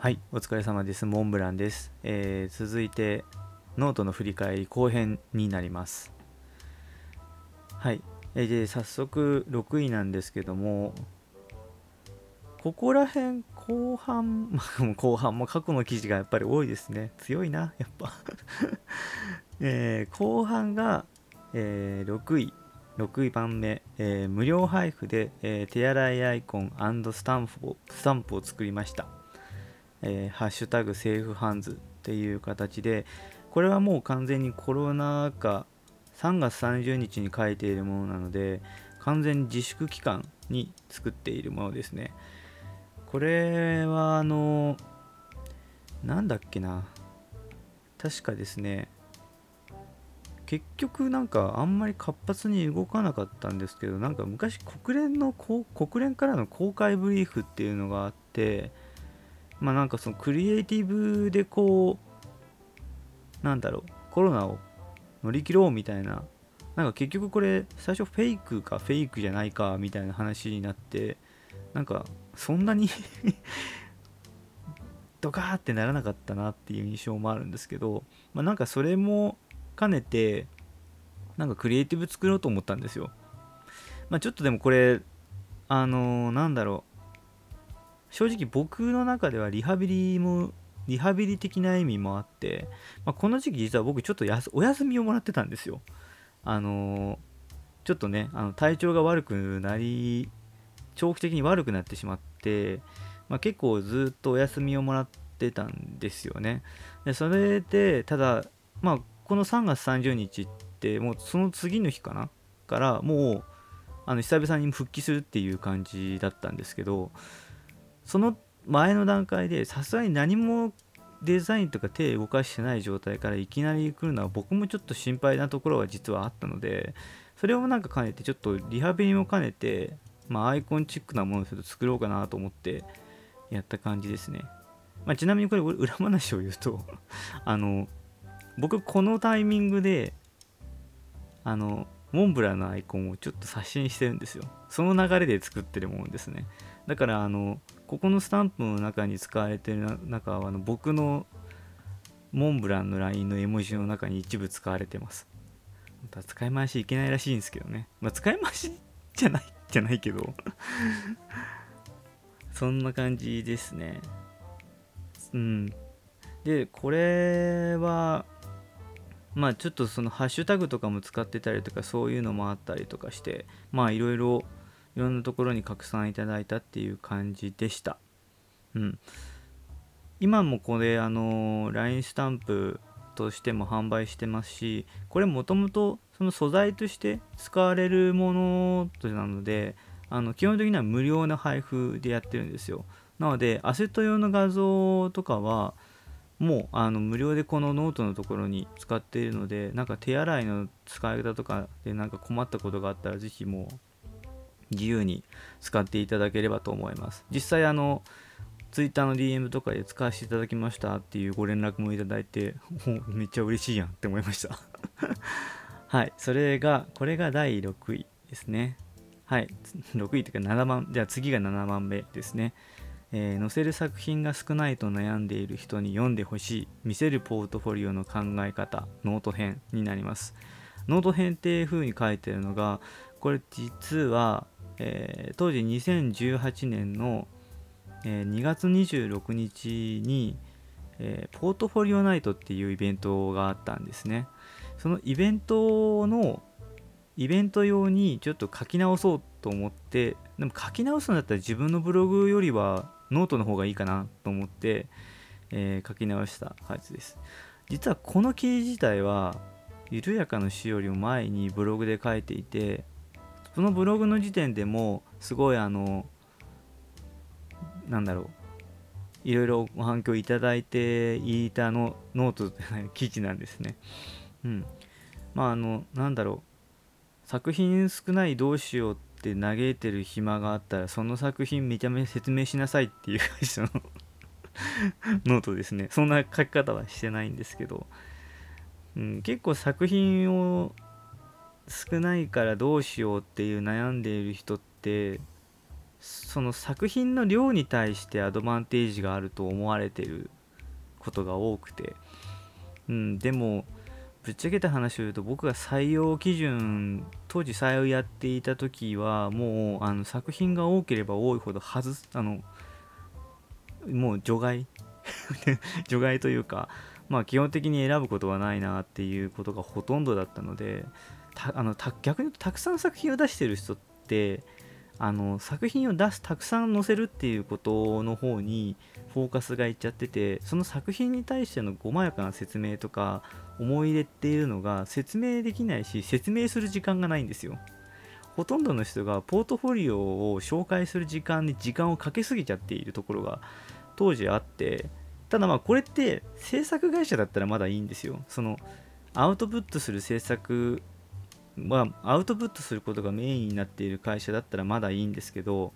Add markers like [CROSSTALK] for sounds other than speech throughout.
はい、お疲れ様です。モンブランです。えー続いて、ノートの振り返り後編になります。はい、えーで、早速6位なんですけども、ここら辺後半、[LAUGHS] まあ後半も過去の記事がやっぱり多いですね。強いな、やっぱ。[LAUGHS] えー後半が、えー6位、6位番目、えー無料配布で、えー手洗いアイコンスタンプをスタンプを作りました。えーハッシュタグセーフハンズっていう形で、これはもう完全にコロナ禍3月30日に書いているものなので、完全に自粛期間に作っているものですね。これはあの、なんだっけな。確かですね、結局なんかあんまり活発に動かなかったんですけど、なんか昔国連の国連からの公開ブリーフっていうのがあって、まあなんかそのクリエイティブでこうなんだろうコロナを乗り切ろうみたいななんか結局これ最初フェイクかフェイクじゃないかみたいな話になってなんかそんなに [LAUGHS] ドカーってならなかったなっていう印象もあるんですけど、まあ、なんかそれも兼ねてなんかクリエイティブ作ろうと思ったんですよ。まあ、ちょっとでもこれあのーなんだろう正直僕の中ではリハビリもリハビリ的な意味もあって、まあ、この時期実は僕ちょっとお休みをもらってたんですよ。あのちょっとねあの体調が悪くなり長期的に悪くなってしまって、まあ、結構ずっとお休みをもらってたんですよね。でそれでただまあこの3月30日ってもうその次の日かな？からもうあの久々に復帰するっていう感じだったんですけどその前の段階でさすがに何もデザインとか手動かしてない状態からいきなり来るのは僕もちょっと心配なところは実はあったのでそれをなんか兼ねてちょっとリハビリも兼ねて、まあ、アイコンチックなものをちょっと作ろうかなと思ってやった感じですね、まあ、ちなみにこれ裏話を言うと [LAUGHS] あの僕このタイミングであのモンブランのアイコンをちょっと刷新してるんですよ。その流れで作ってるものですね。だからあのここのスタンプの中に使われてる中はあの僕のモンブランの LINE の絵文字の中に一部使われてます。本当は使い回しいけないらしいんですけどね。まあ使い回しじゃないじゃないけど。[LAUGHS] そんな感じですね。うん。でこれはまあちょっとそのハッシュタグとかも使ってたりとかそういうのもあったりとかしてまあいろいろいろんなところに拡散いただいたっていう感じでした。うん。今もこれあの LINE スタンプとしても販売してますしこれもともとその素材として使われるものなのであの基本的には無料な配布でやってるんですよ。なのでアセット用の画像とかはもうあの無料でこのノートのところに使っているのでなんか手洗いの使い方とかでなんか困ったことがあったらぜひもう自由に使っていただければと思います。実際あの Twitter の DM とかで使わせていただきましたっていうご連絡もいただいてめっちゃ嬉しいやんって思いました。[LAUGHS] はいそれがこれが第6位ですね。はい6位というか7番じゃあ次が7番目ですね。えー載せる作品が少ないと悩んでいる人に読んでほしい見せるポートフォリオの考え方ノート編になります。ノート編っていう風に書いてるのがこれ実は、えー当時2018年の、えー2月26日に、えーポートフォリオナイトっていうイベントがあったんですね。そのイベントのイベント用にちょっと書き直そうと思ってでも書き直すんだったら自分のブログよりはノートの方がいいかなと思って、えー書き直した感じです。実はこの記事自体は緩やかな死よりも前にブログで書いていてそのブログの時点でもすごいあのなんだろういろいろご反響いただいていたのノート記事なんですね。うん。まああのなんだろう作品少ないどうしようって嘆いてる暇があったらその作品めちゃめちゃ説明しなさいっていう感じの [LAUGHS] ノートですね。そんな書き方はしてないんですけど、うん、結構作品を少ないからどうしようっていう悩んでいる人ってその作品の量に対してアドバンテージがあると思われてることが多くて、うん、でもぶっちゃけた話を言うと僕が採用基準当時採用やっていた時はもうあの作品が多ければ多いほど外すあのもう除外。[LAUGHS] 除外というかまあ基本的に選ぶことはないなっていうことがほとんどだったのであの逆に言うとたくさん作品を出してる人ってあの作品を出すたくさん載せるっていうことの方にフォーカスがいっちゃっててその作品に対しての細やかな説明とか思い入れっていうのが説明できないし説明する時間がないんですよ。ほとんどの人がポートフォリオを紹介する時間に時間をかけすぎちゃっているところが当時あってただまあこれって制作会社だったらまだいいんですよ。そのアウトプットする制作まあ、アウトプットすることがメインになっている会社だったらまだいいんですけど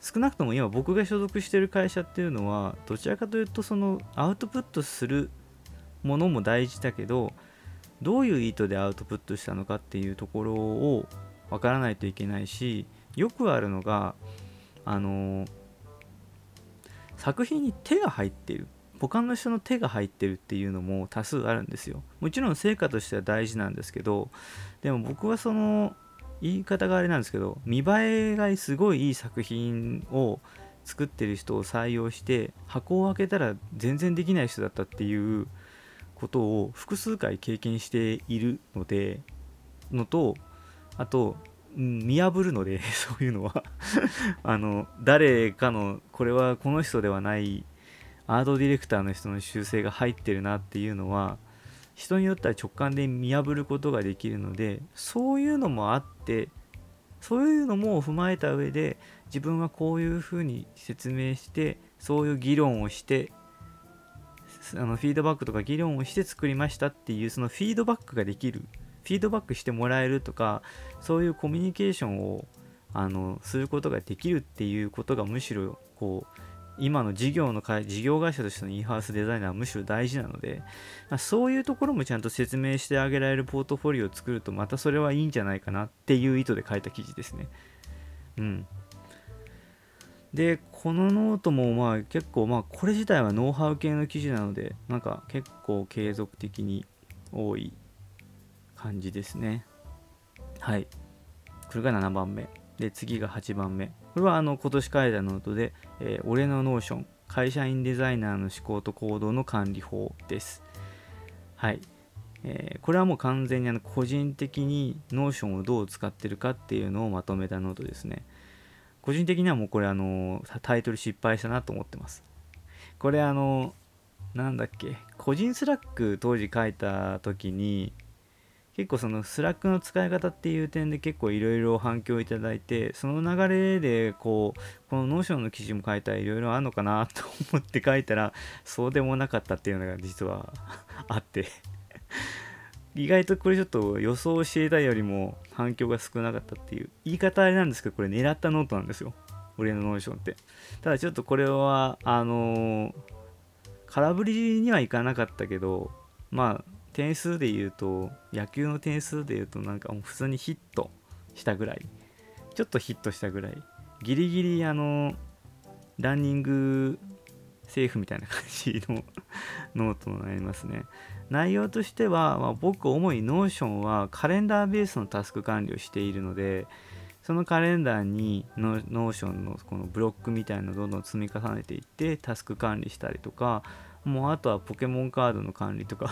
少なくとも今僕が所属してる会社っていうのはどちらかというとそのアウトプットするものも大事だけどどういう意図でアウトプットしたのかっていうところをわからないといけないしよくあるのがあの作品に手が入っている。他の人の手が入ってるっていうのも多数あるんですよ。もちろん成果としては大事なんですけどでも僕はその言い方があれなんですけど見栄えがすごいいい作品を作ってる人を採用して箱を開けたら全然できない人だったっていうことを複数回経験しているのでのとあと見破るので [LAUGHS] そういうのは。[LAUGHS] あの誰かのこれはこの人ではないアートディレクターの人の修正が入ってるなっていうのは人によっては直感で見破ることができるのでそういうのもあってそういうのも踏まえた上で自分はこういうふうに説明してそういう議論をしてあのフィードバックとか議論をして作りましたっていうそのフィードバックができるフィードバックしてもらえるとかそういうコミュニケーションをあのすることができるっていうことがむしろこう今の事業の会事業会社としてのインハウスデザイナーはむしろ大事なので、まあ、そういうところもちゃんと説明してあげられるポートフォリオを作るとまたそれはいいんじゃないかなっていう意図で書いた記事ですね。うん。で、このノートもまあ結構まあこれ自体はノウハウ系の記事なのでなんか結構継続的に多い感じですね。はい。これが7番目。で、次が8番目。これはあの今年書いたノートで、えー、俺の Notion、会社員デザイナーの思考と行動の管理法です。はい。えー、これはもう完全にあの個人的に Notion をどう使ってるかっていうのをまとめたノートですね。個人的にはもうこれあのタイトル失敗したなと思ってます。これあのなんだっけ個人 Slack 当時書いた時に結構その Slack の使い方っていう点で結構いろいろ反響いただいてその流れでこうこの Notion の記事も書いたらいろいろあるのかなと思って書いたらそうでもなかったっていうのが実は [LAUGHS] あって。意外とこれちょっと予想していたよりも反響が少なかったっていう言い方あれなんですけどこれ狙ったノートなんですよ。俺の Notion って。ただちょっとこれはあのー、空振りにはいかなかったけどまあ点数で言うと野球の点数で言うとなんかもう普通にヒットしたぐらい。ちょっとヒットしたぐらい。ギリギリあのランニングセーフみたいな感じの [LAUGHS] ノートになりますね。内容としては、まあ、僕主に Notion はカレンダーベースのタスク管理をしているのでそのカレンダーに Notion のこのブロックみたいなのをどんどん積み重ねていってタスク管理したりとかもうあとはポケモンカードの管理とか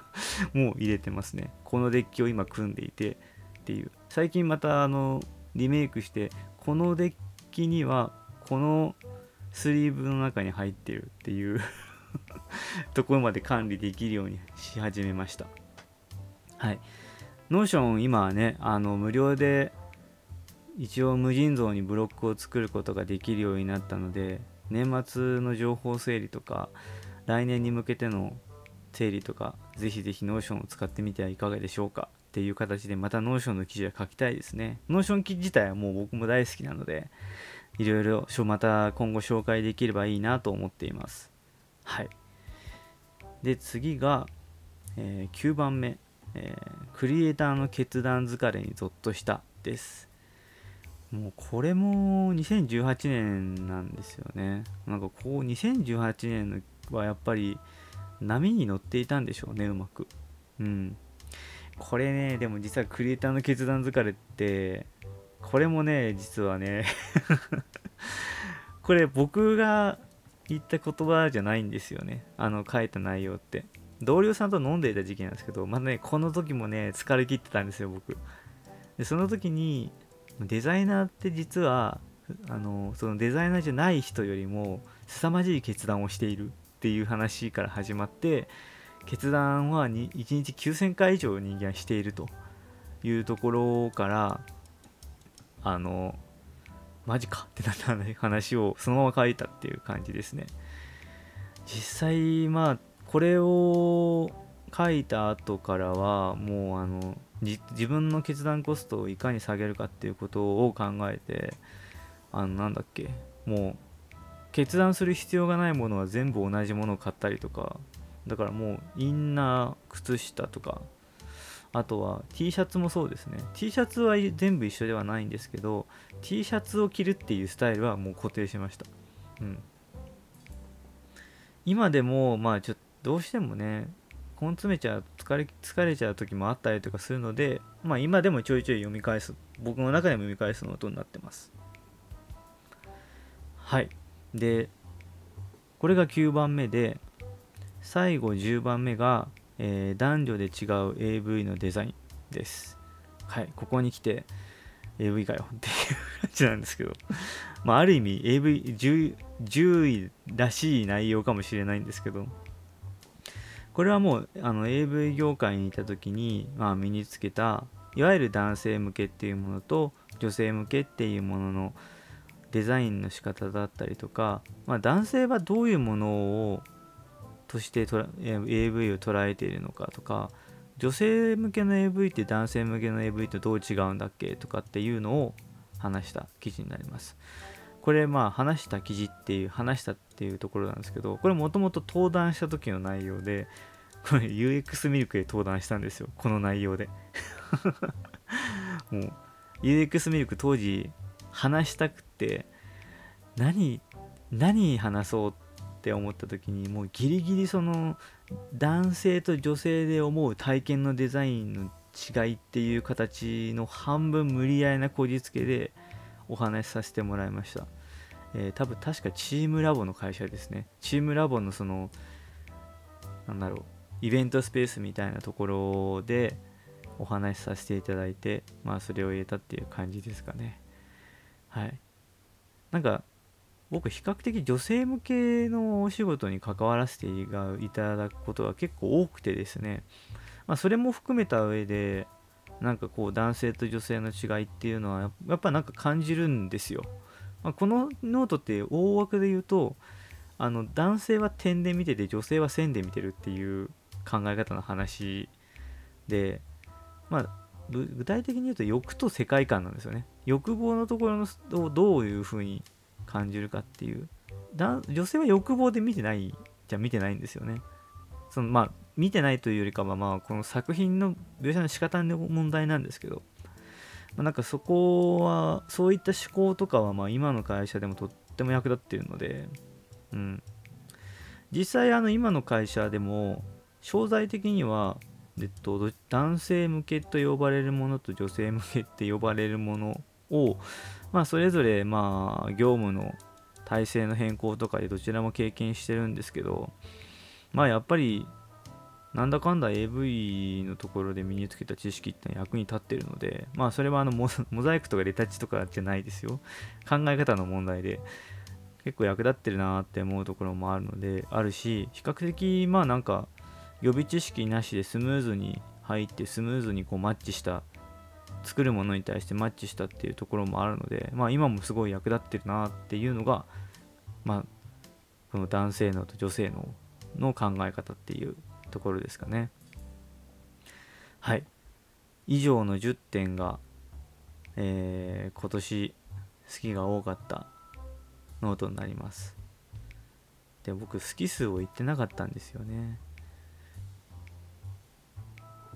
[LAUGHS] もう入れてますね。このデッキを今組んでいてっていう。最近またあのリメイクして、このデッキにはこのスリーブの中に入ってるっていう [LAUGHS] ところまで管理できるようにし始めました。はい。 Notion 今はね、あの無料で一応無尽蔵にブロックを作ることができるようになったので、年末の情報整理とか、来年に向けての整理とか、ぜひぜひ Notion を使ってみてはいかがでしょうかっていう形で、また Notion の記事は書きたいですね。 Notion 記事自体はもう僕も大好きなので、いろいろまた今後紹介できればいいなと思っています。はい。で、次が、えー、9番目、えー、クリエイターの決断疲れにゾッとしたです。もうこれも2018年なんですよねなんかこう2018年のはやっぱり波に乗っていたんでしょうねうまく。うん。これねでも実はクリエイターの決断疲れってこれもね実はね [LAUGHS] これ僕が言った言葉じゃないんですよね。あの書いた内容って。同僚さんと飲んでいた時期なんですけどまあねこの時もね疲れ切ってたんですよ僕。でその時にデザイナーって実はあのそのデザイナーじゃない人よりも凄まじい決断をしている。っていう話から始まって決断は1日9000回以上人間はしているというところからあのマジかってなった話をそのまま書いたっていう感じですね。実際まあこれを書いた後からはもうあの自分の決断コストをいかに下げるかっていうことを考えてあのなんだっけもう決断する必要がないものは全部同じものを買ったりとかだからもうインナー靴下とかあとは T シャツもそうですね。T シャツは全部一緒ではないんですけど T シャツを着るっていうスタイルはもう固定しました。うん。今でもまあちょっとどうしてもね根詰めちゃう疲れ疲れちゃう時もあったりとかするのでまあ今でもちょいちょい読み返す。僕の中でも読み返すのとになってます。はい。でこれが9番目で最後10番目が、えー、男女で違う AV のデザインです。はいここに来て AV かよ。っていう感じなんですけど。まあある意味 AV10, 位らしい内容かもしれないんですけど。これはもうあの AV 業界にいた時に、まあ、身につけたいわゆる男性向けっていうものと女性向けっていうもののデザインの仕方だったりとか、まあ、男性はどういうものをとしてと AV を捉えているのかとか女性向けの AV って男性向けの AV とどう違うんだっけとかっていうのを話した記事になります。これまあ話した記事っていう話したっていうところなんですけどこれもともと登壇した時の内容でこれ UX ミルクで登壇したんですよ。この内容で。[LAUGHS] もう UX ミルク当時話したくて何何話そうって思った時にもうギリギリその男性と女性で思う体験のデザインの違いっていう形の半分無理やりなこじつけでお話しさせてもらいました、えー、多分確かチームラボの会社ですね。チームラボのそのなんだろうイベントスペースみたいなところでお話しさせていただいてまあそれを入れたっていう感じですかね。はい。なんか僕比較的女性向けのお仕事に関わらせていただくことが結構多くてですね、まあ、それも含めた上でなんかこう男性と女性の違いっていうのはやっぱなんか感じるんですよ、まあ、このノートって大枠で言うとあの男性は点で見てて女性は線で見てるっていう考え方の話でまあ具体的に言うと欲と世界観なんですよね。欲望のところのをどういうふうに感じるかっていう。女性は欲望で見てないじゃ見てないんですよね。そのまあ見てないというよりかはまあこの作品の描写の仕方の問題なんですけど、まあ、なんかそこはそういった思考とかはまあ今の会社でもとっても役立っているので、うん、実際あの今の会社でも商材的には、えっと、男性向けと呼ばれるものと女性向けって呼ばれるものをまあ、それぞれまあ業務の体制の変更とかでどちらも経験してるんですけどまあやっぱりなんだかんだ AV のところで身につけた知識って役に立ってるのでまあそれはあのモザイクとかレタッチとかじゃないですよ。考え方の問題で結構役立ってるなって思うところもあるのであるし比較的まあなんか予備知識なしでスムーズに入ってスムーズにこうマッチした作るものに対してマッチしたっていうところもあるので、まあ、今もすごい役立ってるなっていうのが、まあ、この男性のと女性のの考え方っていうところですかね。はい。以上の10点が、えー、今年好きが多かったノートになります。で、僕好き数を言ってなかったんですよね。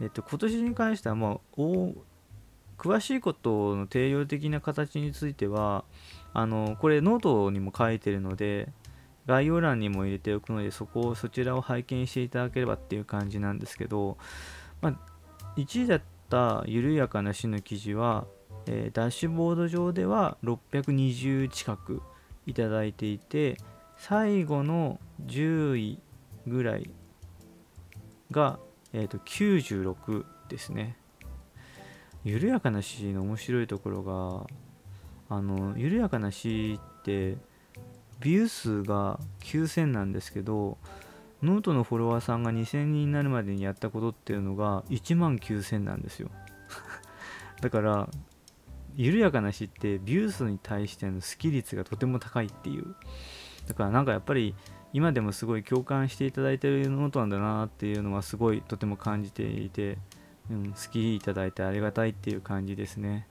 えっと、今年に関しては、まあ、詳しいことの定量的な形についてはあのこれノートにも書いてるので概要欄にも入れておくのでそこをそちらを拝見していただければっていう感じなんですけど、まあ、1位だった緩やかな死の記事は、えー、ダッシュボード上では620近くいただいていて最後の10位ぐらいが、えー、と96ですね。緩やかな死の面白いところがあの緩やかな死ってビュー数が9000なんですけどノートのフォロワーさんが2000人になるまでにやったことっていうのが1万9000なんですよ。[LAUGHS] だから緩やかな死ってビュー数に対してのスキ率がとても高いっていう。だからなんかやっぱり今でもすごい共感していただいてるノートなんだなっていうのはすごいとても感じていて、うん、好きいただいてありがたいっていう感じですね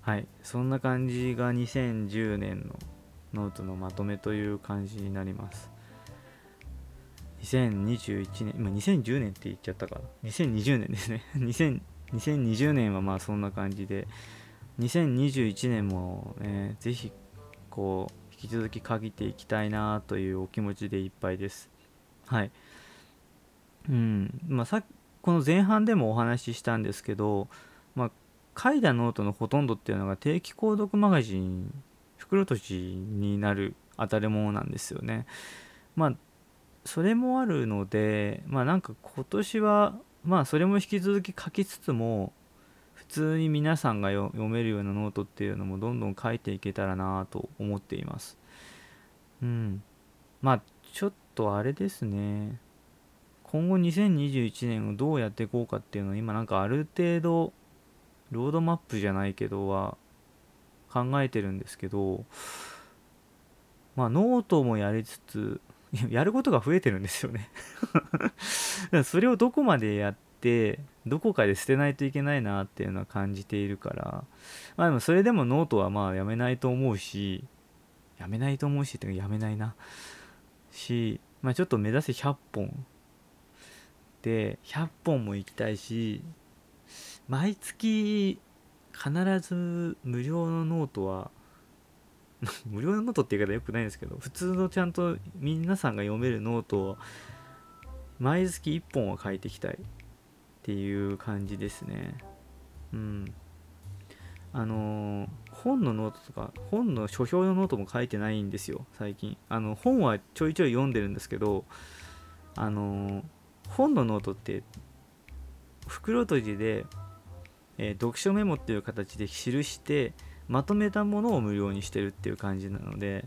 はいそんな感じが2010年のノートのまとめという感じになります。2021年、今2010年って言っちゃったかな。2020年ですね。[LAUGHS] 2020年はまあそんな感じで、2021年も、ね、ぜひこう引き続き限っていきたいなというお気持ちでいっぱいです。はい。うんまあ、さこの前半でもお話ししたんですけど、まあ、書いたノートのほとんどっていうのが定期購読マガジン袋とじになる当たり物なんですよね。まあそれもあるのでまあなんか今年はまあそれも引き続き書きつつも普通に皆さんが読めるようなノートっていうのもどんどん書いていけたらなと思っています。うん。まあちょっとあれですね。今後2021年をどうやっていこうかっていうのは今なんかある程度ロードマップじゃないけどは考えてるんですけどまあノートもやりつつやることが増えてるんですよね [LAUGHS] それをどこまでやってどこかで捨てないといけないなっていうのは感じているから。まあでもそれでもノートはまあやめないと思うしやめないと思うしってかやめないな。しまあちょっと目指せ100本。で100本も行きたいし毎月必ず無料のノートは [LAUGHS] 無料のノートって言い方よくないんですけど普通のちゃんと皆さんが読めるノートを毎月1本は書いていきたい。っていう感じですね。うん。あのー、本のノートとか本の書評のノートも書いてないんですよ最近。あの本はちょいちょい読んでるんですけどあのー、本のノートって袋閉じでえー、読書メモっていう形で記してまとめたものを無料にしてるっていう感じなので、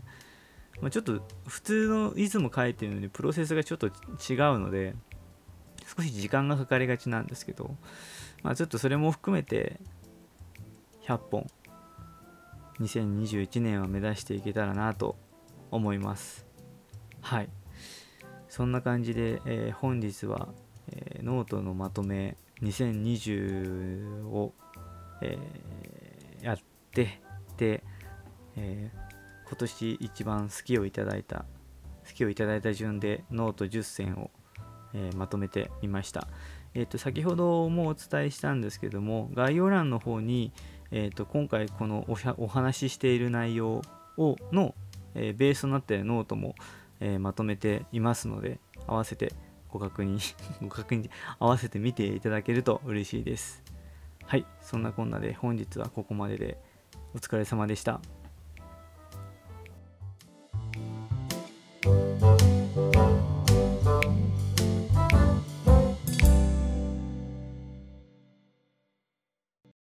まあ、ちょっと普通のいつも書いてるのにプロセスがちょっと違うので少し時間がかかりがちなんですけど、まあ、ちょっとそれも含めて100本2021年は目指していけたらなと思います。はい。そんな感じで、えー、本日は、えー、ノートのまとめ2020を、えー、やってで、え、今年一番好きをいただいた好きをいただいた順でノート10選を、えー、まとめてみました、えーと、先ほどもお伝えしたんですけども概要欄の方に、えーと、今回このお話ししている内容をの、えー、ベースとなってノートも、えまとめていますので合わせてご確認 [LAUGHS] ご確認合わせて見ていただけると嬉しいです。はいそんなこんなで本日はここまででお疲れ様でした。